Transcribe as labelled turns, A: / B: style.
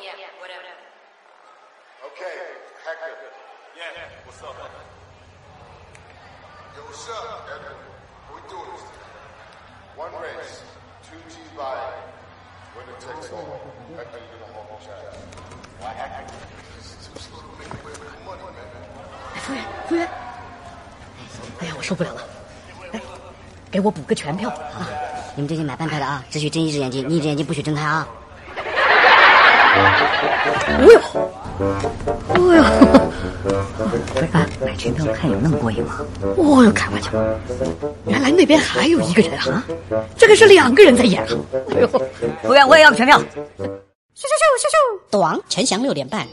A: Yeah, whatever.
B: Okay, Hector.
C: Yeah, what's up?
B: Yo, what's up? What we doing this time? One race, two G by. Winner takes all. Hector, you're gonna hold the chat. Why Hector? It's too slow to make away with money, man.
D: 哎，服务员，服务员！哎呀，我受不了了！哎，给我补个全票啊！
E: 你们这些买半票的啊，只许睁一只眼睛，另一只眼睛不许睁开啊！
D: 哎呦，哎呦！不是啊，买全票看有那么过瘾吗？哦呦，开玩笑！原来那边还有一个人啊，这个是两个人在演啊！哎呦，服务员，我也要个全票！咻咻咻咻咻！
E: 短，陈翔六点半。